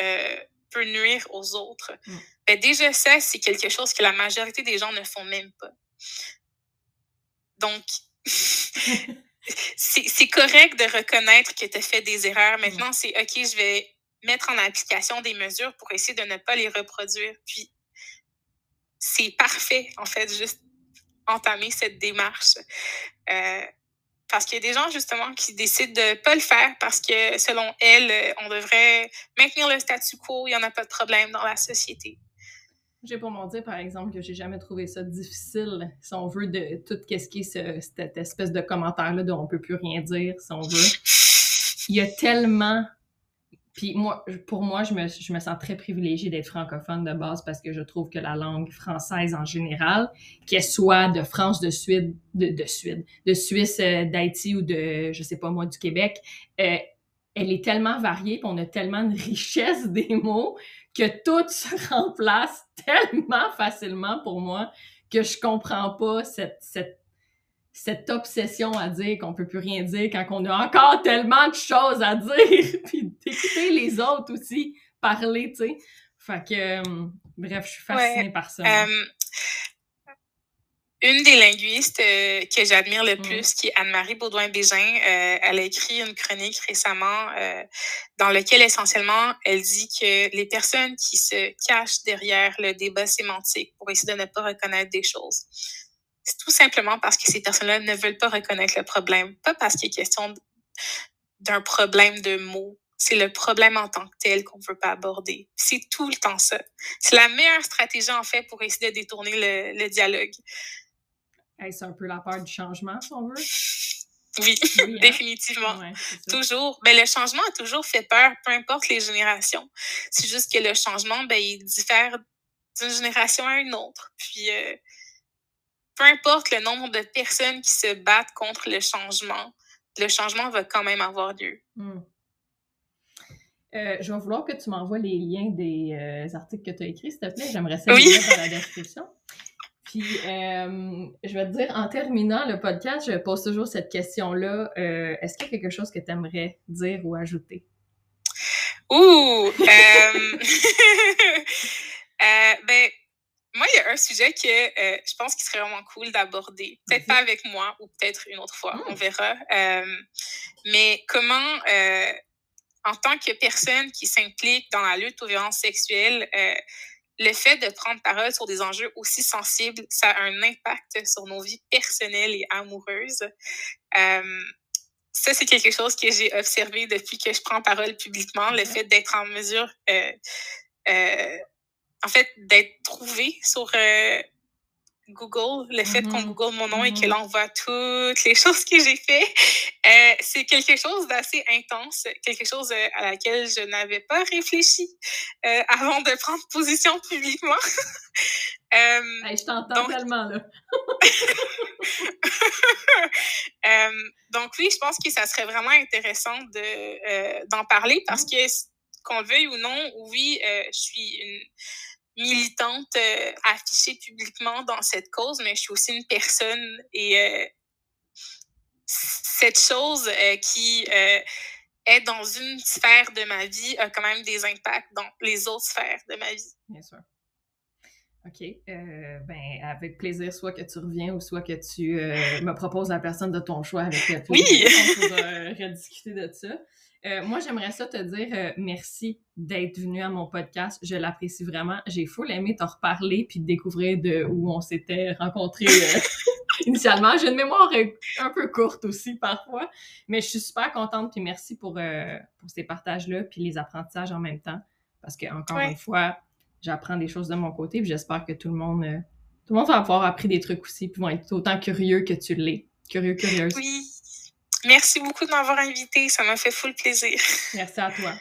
peut nuire aux autres? Mm. Ben déjà, ça, c'est quelque chose que la majorité des gens ne font même pas. Donc, c'est correct de reconnaître que tu as fait des erreurs. Maintenant, c'est OK, je vais mettre en application des mesures pour essayer de ne pas les reproduire. Puis, c'est parfait, en fait, juste entamer cette démarche. Euh, parce qu'il y a des gens, justement, qui décident de ne pas le faire parce que, selon elles, on devrait maintenir le statu quo, il n'y en a pas de problème dans la société. J'ai pour mon dire, par exemple, que j'ai jamais trouvé ça difficile, si on veut, de tout ce qui est cette espèce de commentaire-là dont on peut plus rien dire, si on veut. Il y a tellement puis moi, pour moi, je me, je me sens très privilégiée d'être francophone de base parce que je trouve que la langue française en général, qu'elle soit de France, de Suède, de, de Suède, de Suisse, euh, d'Haïti ou de, je sais pas moi, du Québec, euh, elle est tellement variée, puis on a tellement de richesse des mots que tout se remplace tellement facilement pour moi que je comprends pas cette, cette cette obsession à dire qu'on peut plus rien dire quand on a encore tellement de choses à dire, puis d'écouter les autres aussi parler, tu sais. Fait que, euh, bref, je suis fascinée par ça. Euh, une des linguistes euh, que j'admire le mm. plus, qui est Anne-Marie Baudouin-Bégin, elle a écrit une chronique récemment dans laquelle essentiellement elle dit que les personnes qui se cachent derrière le débat sémantique pour essayer de ne pas reconnaître des choses, c'est tout simplement parce que ces personnes-là ne veulent pas reconnaître le problème, pas parce qu'il est question d'un problème de mots. C'est le problème en tant que tel qu'on ne veut pas aborder. C'est tout le temps ça. C'est la meilleure stratégie, en fait, pour essayer de détourner le, dialogue. Est-ce un peu la peur du changement, si on veut? Oui, hein? définitivement. toujours. Mais ben, le changement a toujours fait peur, peu importe les générations. C'est juste que le changement, ben, il diffère d'une génération à une autre. Puis, euh, peu importe le nombre de personnes qui se battent contre le changement, le changement va quand même avoir lieu. Hmm. Euh, je vais vouloir que tu m'envoies les liens des euh, articles que tu as écrits, s'il te plaît. J'aimerais ça mettre dans la description. Puis, euh, je vais te dire, en terminant le podcast, je pose toujours cette question-là. Est-ce qu'il y a quelque chose que tu aimerais dire ou ajouter? Ouh! ben, moi, il y a un sujet que je pense qu'il serait vraiment cool d'aborder. Peut-être pas avec moi ou peut-être une autre fois, on hmm. verra. mais comment en tant que personne qui s'implique dans la lutte aux violences sexuelles, euh, le fait de prendre parole sur des enjeux aussi sensibles, ça a un impact sur nos vies personnelles et amoureuses. Euh, ça, c'est quelque chose que j'ai observé depuis que je prends parole publiquement, le fait d'être en mesure, euh, euh en fait, d'être trouvé sur Google, le fait qu'on mm-hmm. Google mon nom et qu'elle mm-hmm. envoie toutes les choses que j'ai fait, euh, c'est quelque chose d'assez intense, quelque chose euh, à laquelle je n'avais pas réfléchi euh, avant de prendre position publiquement. je t'entends tellement là. donc oui, je pense que ça serait vraiment intéressant de d'en parler parce mm-hmm. que qu'on veuille ou non, oui, je suis une militante euh, affichée publiquement dans cette cause, mais je suis aussi une personne et euh, cette chose euh, qui est dans une sphère de ma vie a quand même des impacts dans les autres sphères de ma vie. Bien sûr. OK. ben, avec plaisir, soit que tu reviens ou soit que tu me proposes la personne de ton choix avec plaisir. Oui! On pourra rediscuter de ça. Euh, moi, j'aimerais ça te dire euh, merci d'être venu à mon podcast. Je l'apprécie vraiment. J'ai full aimé te reparler puis de découvrir de où on s'était rencontrés euh, initialement. J'ai une mémoire un peu courte aussi parfois, mais je suis super contente puis merci pour, pour ces partages-là puis les apprentissages en même temps parce que encore une fois, j'apprends des choses de mon côté puis j'espère que tout le monde tout le monde va avoir appris des trucs aussi puis vont être autant curieux que tu l'es. Curieux, curieuse. Oui. Merci beaucoup de m'avoir invité. Ça m'a fait full plaisir. Merci à toi.